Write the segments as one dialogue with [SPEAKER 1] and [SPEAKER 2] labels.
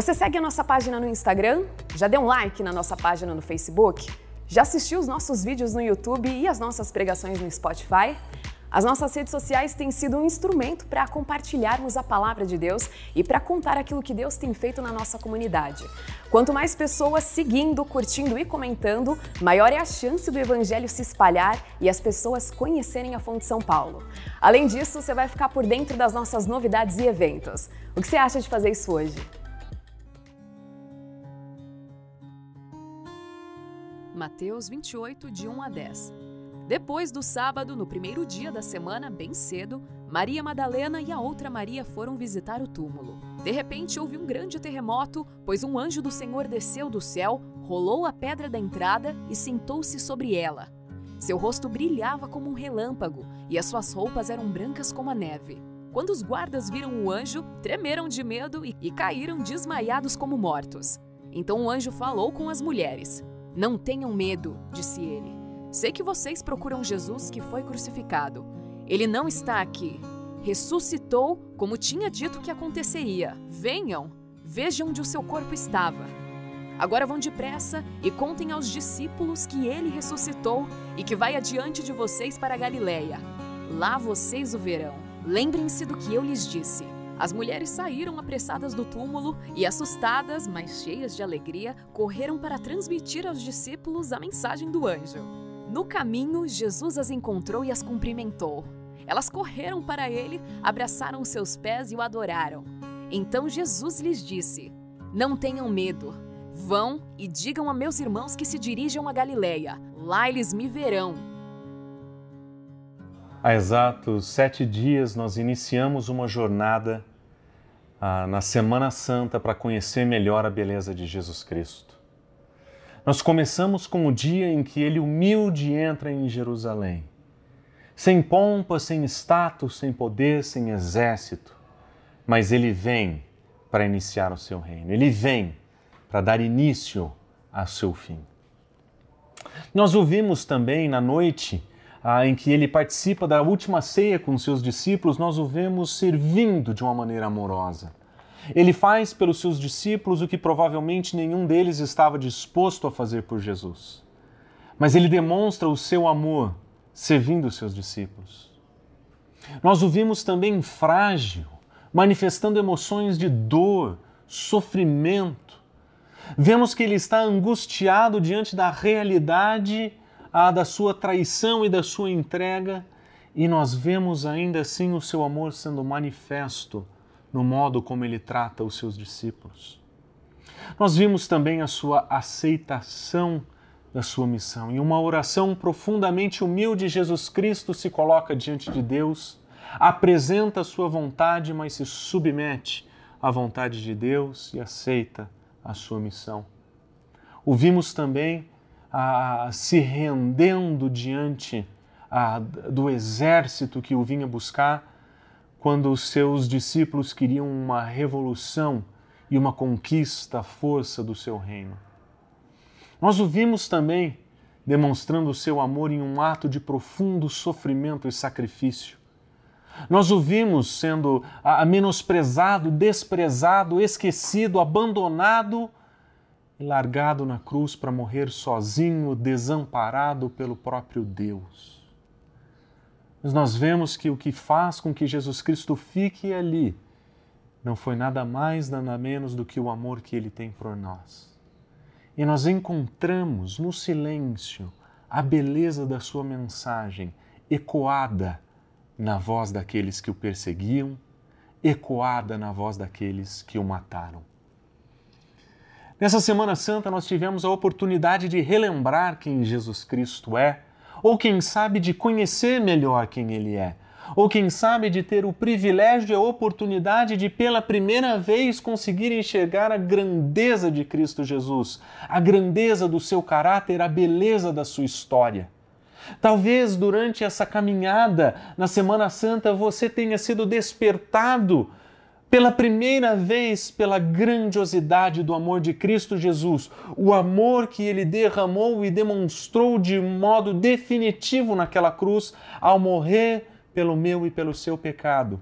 [SPEAKER 1] Você segue a nossa página no Instagram? Já deu um like na nossa página no Facebook? Já assistiu os nossos vídeos no YouTube e as nossas pregações no Spotify? As nossas redes sociais têm sido um instrumento para compartilharmos a palavra de Deus e para contar aquilo que Deus tem feito na nossa comunidade. Quanto mais pessoas seguindo, curtindo e comentando, maior é a chance do evangelho se espalhar e as pessoas conhecerem a Fonte São Paulo. Além disso, você vai ficar por dentro das nossas novidades e eventos. O que você acha de fazer isso hoje?
[SPEAKER 2] Mateus 28, de 1 a 10. Depois do sábado, no primeiro dia da semana, bem cedo, Maria Madalena e a outra Maria foram visitar o túmulo. De repente houve um grande terremoto, pois um anjo do Senhor desceu do céu, rolou a pedra da entrada e sentou-se sobre ela. Seu rosto brilhava como um relâmpago e as suas roupas eram brancas como a neve. Quando os guardas viram o anjo, tremeram de medo e, e caíram desmaiados como mortos. Então o anjo falou com as mulheres. Não tenham medo, disse ele. Sei que vocês procuram Jesus que foi crucificado. Ele não está aqui. Ressuscitou como tinha dito que aconteceria. Venham, vejam onde o seu corpo estava. Agora vão depressa e contem aos discípulos que ele ressuscitou e que vai adiante de vocês para a. Lá vocês o verão. Lembrem-se do que eu lhes disse. As mulheres saíram apressadas do túmulo e, assustadas, mas cheias de alegria, correram para transmitir aos discípulos a mensagem do anjo. No caminho, Jesus as encontrou e as cumprimentou. Elas correram para ele, abraçaram seus pés e o adoraram. Então Jesus lhes disse: Não tenham medo. Vão e digam a meus irmãos que se dirijam a Galiléia. Lá eles me verão.
[SPEAKER 3] Há exatos sete dias nós iniciamos uma jornada ah, na Semana Santa para conhecer melhor a beleza de Jesus Cristo. Nós começamos com o dia em que ele humilde entra em Jerusalém, sem pompa, sem status, sem poder, sem exército, mas ele vem para iniciar o seu reino, ele vem para dar início ao seu fim. Nós ouvimos também na noite ah, em que ele participa da última ceia com seus discípulos, nós o vemos servindo de uma maneira amorosa. Ele faz pelos seus discípulos o que provavelmente nenhum deles estava disposto a fazer por Jesus. Mas ele demonstra o seu amor servindo os seus discípulos. Nós o vimos também frágil, manifestando emoções de dor, sofrimento. Vemos que ele está angustiado diante da realidade a da sua traição e da sua entrega, e nós vemos ainda assim o seu amor sendo manifesto no modo como ele trata os seus discípulos. Nós vimos também a sua aceitação da sua missão. Em uma oração profundamente humilde, Jesus Cristo se coloca diante de Deus, apresenta a sua vontade, mas se submete à vontade de Deus e aceita a sua missão. O vimos também ah, se rendendo diante ah, do exército que o vinha buscar, quando os seus discípulos queriam uma revolução e uma conquista à força do seu reino. Nós o vimos também demonstrando o seu amor em um ato de profundo sofrimento e sacrifício. Nós o vimos sendo menosprezado, desprezado, esquecido, abandonado e largado na cruz para morrer sozinho, desamparado pelo próprio Deus. Mas nós vemos que o que faz com que Jesus Cristo fique ali não foi nada mais, nada menos do que o amor que ele tem por nós. E nós encontramos no silêncio a beleza da sua mensagem ecoada na voz daqueles que o perseguiam, ecoada na voz daqueles que o mataram. Nessa Semana Santa, nós tivemos a oportunidade de relembrar quem Jesus Cristo é, ou quem sabe de conhecer melhor quem Ele é, ou quem sabe de ter o privilégio e a oportunidade de, pela primeira vez, conseguir enxergar a grandeza de Cristo Jesus, a grandeza do seu caráter, a beleza da sua história. Talvez durante essa caminhada na Semana Santa você tenha sido despertado pela primeira vez pela grandiosidade do amor de Cristo Jesus, o amor que ele derramou e demonstrou de modo definitivo naquela cruz ao morrer pelo meu e pelo seu pecado.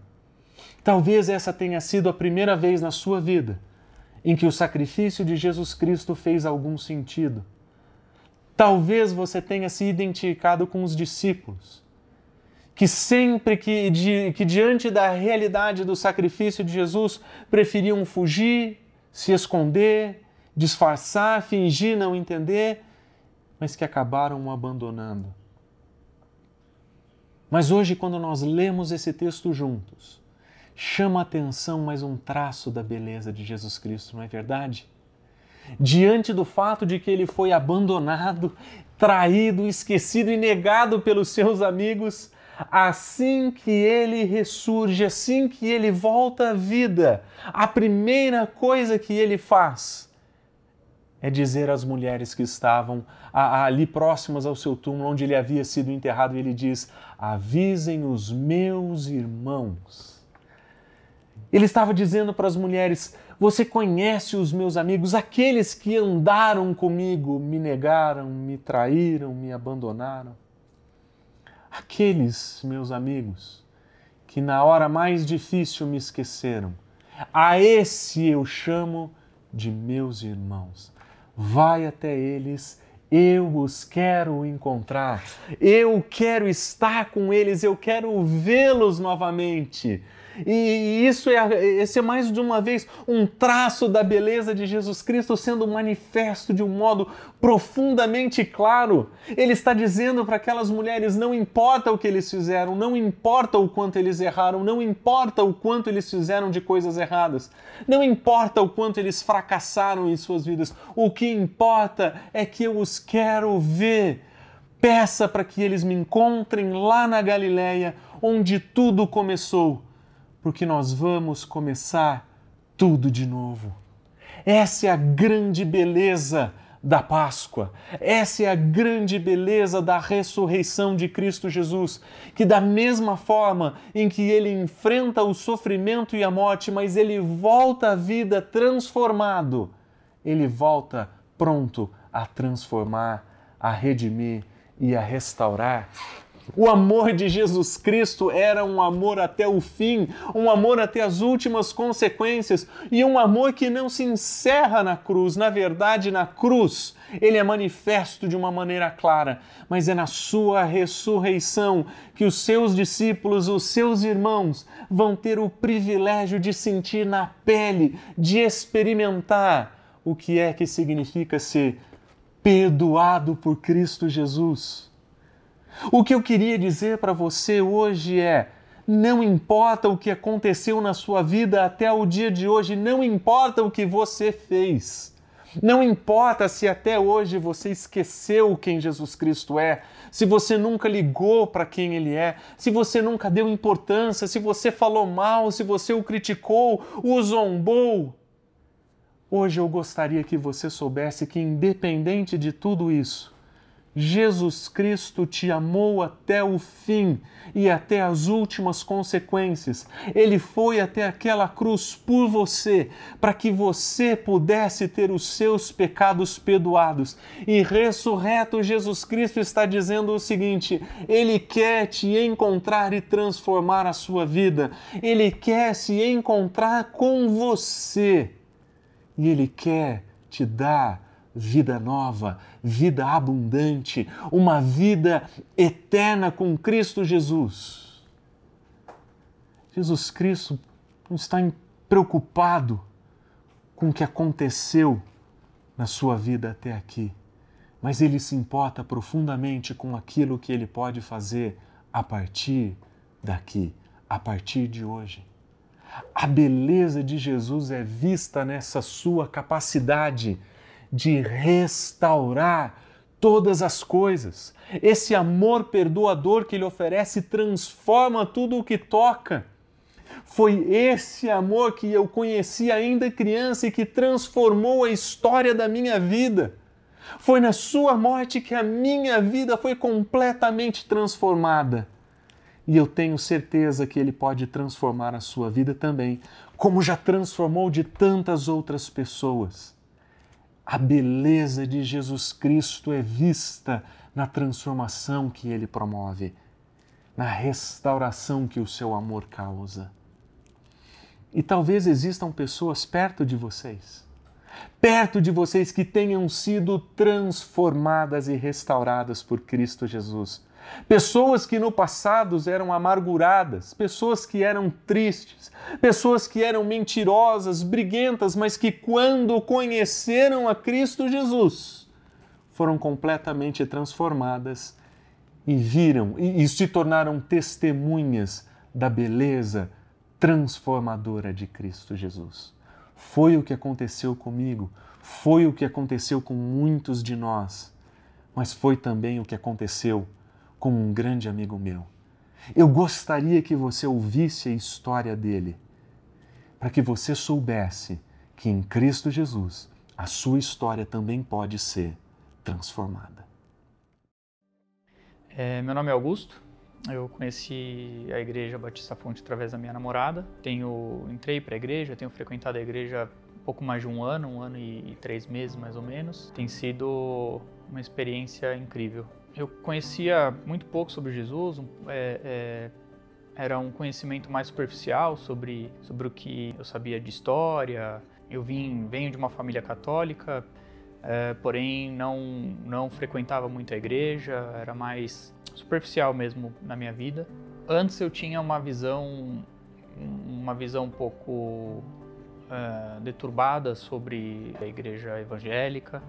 [SPEAKER 3] Talvez essa tenha sido a primeira vez na sua vida em que o sacrifício de Jesus Cristo fez algum sentido. Talvez você tenha se identificado com os discípulos, que sempre que, di, que diante da realidade do sacrifício de Jesus preferiam fugir, se esconder, disfarçar, fingir não entender, mas que acabaram o abandonando. Mas hoje, quando nós lemos esse texto juntos, chama a atenção mais um traço da beleza de Jesus Cristo, não é verdade? Diante do fato de que ele foi abandonado, traído, esquecido e negado pelos seus amigos, assim que ele ressurge, assim que ele volta à vida, a primeira coisa que ele faz é dizer às mulheres que estavam ali próximas ao seu túmulo, onde ele havia sido enterrado, ele diz: Avisem os meus irmãos. Ele estava dizendo para as mulheres: Você conhece os meus amigos, aqueles que andaram comigo, me negaram, me traíram, me abandonaram. Aqueles meus amigos que na hora mais difícil me esqueceram. A esse eu chamo de meus irmãos vai até eles, eu os quero encontrar, eu quero estar com eles, eu quero vê-los novamente. E isso é, esse é mais de uma vez um traço da beleza de Jesus Cristo sendo manifesto de um modo profundamente claro. Ele está dizendo para aquelas mulheres: não importa o que eles fizeram, não importa o quanto eles erraram, não importa o quanto eles fizeram de coisas erradas, não importa o quanto eles fracassaram em suas vidas, o que importa é que eu os quero ver. Peça para que eles me encontrem lá na Galileia, onde tudo começou porque nós vamos começar tudo de novo. Essa é a grande beleza da Páscoa. Essa é a grande beleza da ressurreição de Cristo Jesus, que da mesma forma em que ele enfrenta o sofrimento e a morte, mas ele volta à vida transformado, ele volta pronto a transformar, a redimir e a restaurar o amor de Jesus Cristo era um amor até o fim, um amor até as últimas consequências e um amor que não se encerra na cruz. Na verdade, na cruz, ele é manifesto de uma maneira clara, mas é na sua ressurreição que os seus discípulos, os seus irmãos, vão ter o privilégio de sentir na pele, de experimentar o que é que significa ser perdoado por Cristo Jesus. O que eu queria dizer para você hoje é: não importa o que aconteceu na sua vida até o dia de hoje, não importa o que você fez. Não importa se até hoje você esqueceu quem Jesus Cristo é, se você nunca ligou para quem Ele é, se você nunca deu importância, se você falou mal, se você o criticou, o zombou. Hoje eu gostaria que você soubesse que, independente de tudo isso, Jesus Cristo te amou até o fim e até as últimas consequências. Ele foi até aquela cruz por você, para que você pudesse ter os seus pecados perdoados. E ressurreto Jesus Cristo está dizendo o seguinte: Ele quer te encontrar e transformar a sua vida. Ele quer se encontrar com você. E Ele quer te dar vida nova, vida abundante, uma vida eterna com Cristo Jesus. Jesus Cristo não está preocupado com o que aconteceu na sua vida até aqui, mas ele se importa profundamente com aquilo que ele pode fazer a partir daqui, a partir de hoje. A beleza de Jesus é vista nessa sua capacidade de restaurar todas as coisas. Esse amor perdoador que ele oferece transforma tudo o que toca. Foi esse amor que eu conheci ainda criança e que transformou a história da minha vida. Foi na sua morte que a minha vida foi completamente transformada. E eu tenho certeza que Ele pode transformar a sua vida também, como já transformou de tantas outras pessoas. A beleza de Jesus Cristo é vista na transformação que ele promove, na restauração que o seu amor causa. E talvez existam pessoas perto de vocês perto de vocês que tenham sido transformadas e restauradas por Cristo Jesus. Pessoas que no passado eram amarguradas, pessoas que eram tristes, pessoas que eram mentirosas, briguentas, mas que quando conheceram a Cristo Jesus, foram completamente transformadas e viram e, e se tornaram testemunhas da beleza transformadora de Cristo Jesus. Foi o que aconteceu comigo, foi o que aconteceu com muitos de nós, mas foi também o que aconteceu com um grande amigo meu. Eu gostaria que você ouvisse a história dele, para que você soubesse que em Cristo Jesus a sua história também pode ser transformada.
[SPEAKER 4] É, meu nome é Augusto, eu conheci a Igreja Batista Fonte através da minha namorada. Tenho entrei para a igreja, tenho frequentado a igreja pouco mais de um ano, um ano e três meses mais ou menos. Tem sido uma experiência incrível. Eu conhecia muito pouco sobre Jesus, é, é, era um conhecimento mais superficial sobre, sobre o que eu sabia de história. Eu vim, venho de uma família católica, é, porém não, não frequentava muito a igreja, era mais superficial mesmo na minha vida. Antes eu tinha uma visão, uma visão um pouco uh, deturbada sobre a igreja evangélica,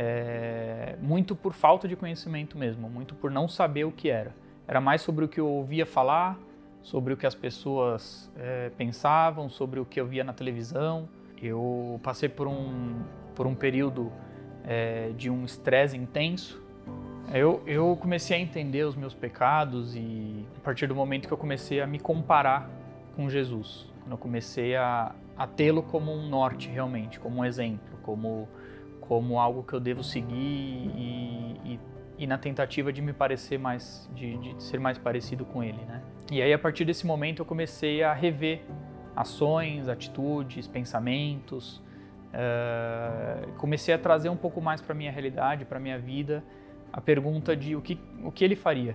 [SPEAKER 4] é, muito por falta de conhecimento mesmo, muito por não saber o que era. Era mais sobre o que eu ouvia falar, sobre o que as pessoas é, pensavam, sobre o que eu via na televisão. Eu passei por um, por um período é, de um estresse intenso eu, eu comecei a entender os meus pecados e a partir do momento que eu comecei a me comparar com Jesus, quando eu comecei a, a tê-lo como um norte realmente, como um exemplo, como, como algo que eu devo seguir e, e, e na tentativa de me parecer mais, de, de ser mais parecido com ele, né? E aí a partir desse momento eu comecei a rever ações, atitudes, pensamentos, uh, comecei a trazer um pouco mais para minha realidade, para minha vida a pergunta de o que, o que ele faria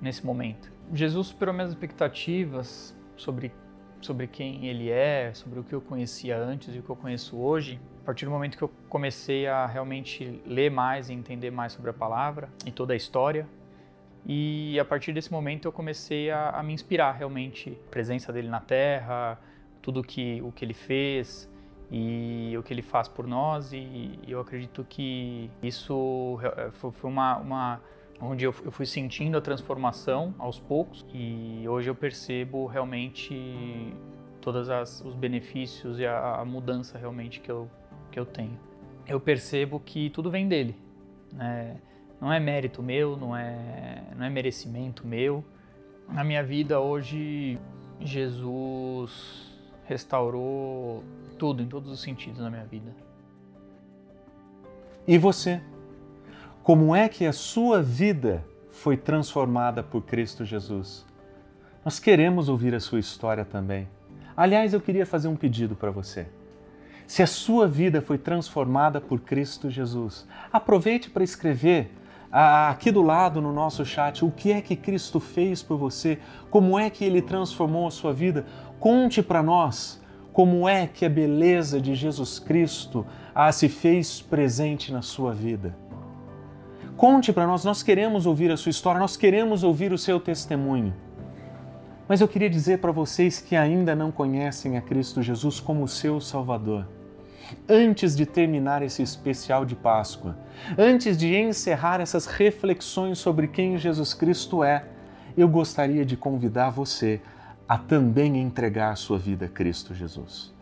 [SPEAKER 4] nesse momento. Jesus superou minhas expectativas sobre, sobre quem ele é, sobre o que eu conhecia antes e o que eu conheço hoje. A partir do momento que eu comecei a realmente ler mais e entender mais sobre a palavra e toda a história, e a partir desse momento eu comecei a, a me inspirar realmente, a presença dele na Terra, tudo que, o que ele fez, e o que ele faz por nós. E eu acredito que isso eh, foi uma, uma onde eu fui sentindo a transformação aos poucos. E hoje eu percebo realmente todos os benefícios e a, a, mudança realmente que eu, que eu tenho. Eu percebo que tudo vem dele, né? não é mérito meu, não é, não é merecimento meu. Na minha vida hoje, Jesus restaurou tudo, em todos os sentidos na minha vida.
[SPEAKER 3] E você? Como é que a sua vida foi transformada por Cristo Jesus? Nós queremos ouvir a sua história também. Aliás, eu queria fazer um pedido para você. Se a sua vida foi transformada por Cristo Jesus, aproveite para escrever aqui do lado no nosso chat o que é que Cristo fez por você, como é que ele transformou a sua vida. Conte para nós como é que a beleza de Jesus Cristo ah, se fez presente na sua vida. Conte para nós, nós queremos ouvir a sua história, nós queremos ouvir o seu testemunho. Mas eu queria dizer para vocês que ainda não conhecem a Cristo Jesus como seu Salvador. Antes de terminar esse especial de Páscoa, antes de encerrar essas reflexões sobre quem Jesus Cristo é, eu gostaria de convidar você a também entregar sua vida a Cristo Jesus.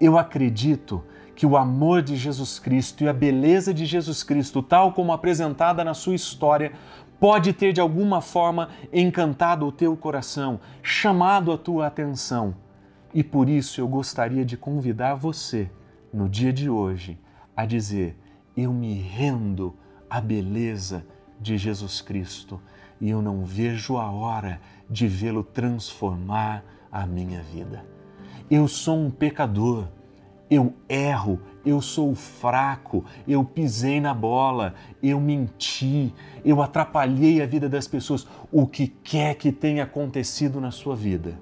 [SPEAKER 3] Eu acredito que o amor de Jesus Cristo e a beleza de Jesus Cristo, tal como apresentada na sua história, pode ter de alguma forma encantado o teu coração, chamado a tua atenção. E por isso eu gostaria de convidar você, no dia de hoje, a dizer: Eu me rendo à beleza de Jesus Cristo e eu não vejo a hora de vê-lo transformar a minha vida. Eu sou um pecador, eu erro, eu sou fraco, eu pisei na bola, eu menti, eu atrapalhei a vida das pessoas. O que quer que tenha acontecido na sua vida,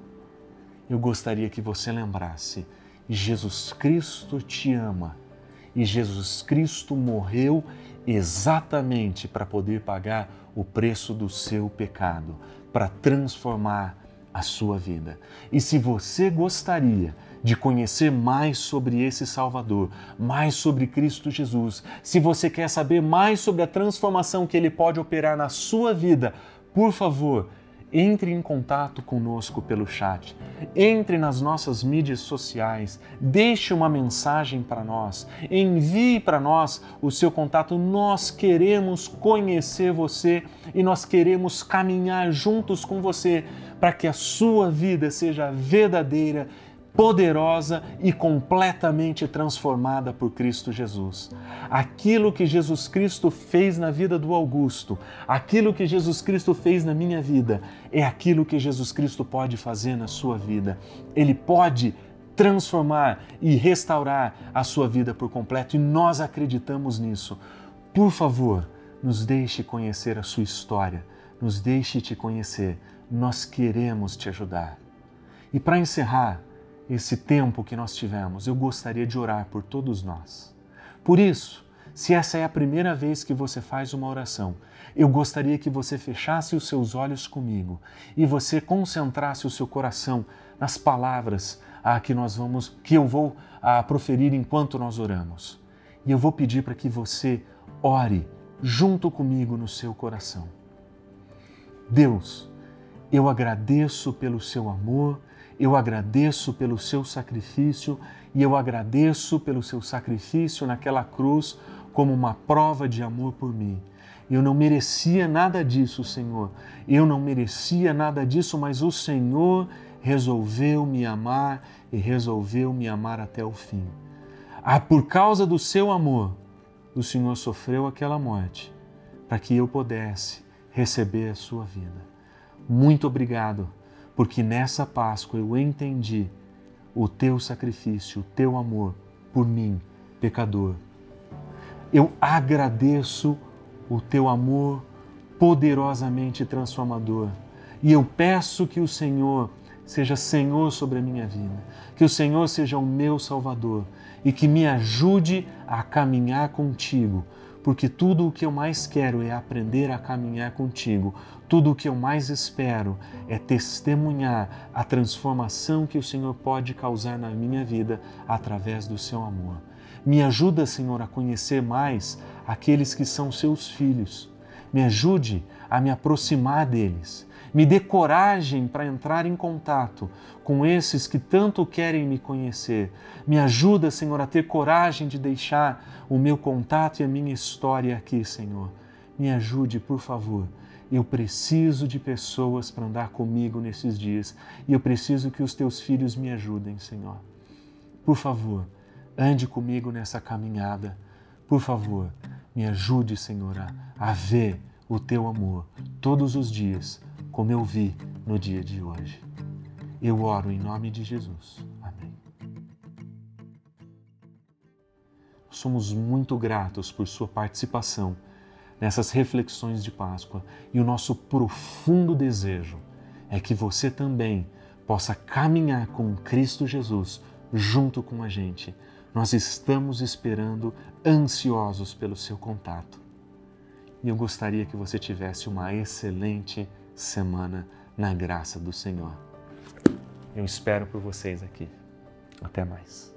[SPEAKER 3] eu gostaria que você lembrasse: Jesus Cristo te ama e Jesus Cristo morreu exatamente para poder pagar o preço do seu pecado, para transformar a sua vida. E se você gostaria de conhecer mais sobre esse Salvador, mais sobre Cristo Jesus, se você quer saber mais sobre a transformação que ele pode operar na sua vida, por favor, entre em contato conosco pelo chat, entre nas nossas mídias sociais, deixe uma mensagem para nós, envie para nós o seu contato. Nós queremos conhecer você e nós queremos caminhar juntos com você para que a sua vida seja verdadeira poderosa e completamente transformada por Cristo Jesus. Aquilo que Jesus Cristo fez na vida do Augusto, aquilo que Jesus Cristo fez na minha vida, é aquilo que Jesus Cristo pode fazer na sua vida. Ele pode transformar e restaurar a sua vida por completo e nós acreditamos nisso. Por favor, nos deixe conhecer a sua história, nos deixe te conhecer. Nós queremos te ajudar. E para encerrar, esse tempo que nós tivemos, eu gostaria de orar por todos nós. Por isso, se essa é a primeira vez que você faz uma oração, eu gostaria que você fechasse os seus olhos comigo e você concentrasse o seu coração nas palavras a que nós vamos, que eu vou a, proferir enquanto nós oramos. E eu vou pedir para que você ore junto comigo no seu coração. Deus, eu agradeço pelo seu amor eu agradeço pelo seu sacrifício e eu agradeço pelo seu sacrifício naquela cruz como uma prova de amor por mim. Eu não merecia nada disso, Senhor. Eu não merecia nada disso, mas o Senhor resolveu me amar e resolveu me amar até o fim. Ah, por causa do seu amor, o Senhor sofreu aquela morte para que eu pudesse receber a sua vida. Muito obrigado porque nessa Páscoa eu entendi o teu sacrifício, o teu amor por mim, pecador. Eu agradeço o teu amor poderosamente transformador e eu peço que o Senhor seja Senhor sobre a minha vida, que o Senhor seja o meu Salvador e que me ajude a caminhar contigo porque tudo o que eu mais quero é aprender a caminhar contigo. Tudo o que eu mais espero é testemunhar a transformação que o Senhor pode causar na minha vida através do seu amor. Me ajuda, Senhor, a conhecer mais aqueles que são seus filhos. Me ajude a me aproximar deles me dê coragem para entrar em contato com esses que tanto querem me conhecer. Me ajuda, Senhor, a ter coragem de deixar o meu contato e a minha história aqui, Senhor. Me ajude, por favor. Eu preciso de pessoas para andar comigo nesses dias e eu preciso que os teus filhos me ajudem, Senhor. Por favor, ande comigo nessa caminhada. Por favor, me ajude, Senhor, a, ver o teu amor todos os dias como eu vi no dia de hoje. Eu oro em nome de Jesus. Amém. Somos muito gratos por sua participação nessas reflexões de Páscoa e o nosso profundo desejo é que você também possa caminhar com Cristo Jesus junto com a gente. Nós estamos esperando ansiosos pelo seu contato. E eu gostaria que você tivesse uma excelente semana na graça do Senhor. Eu espero por vocês aqui. Até mais.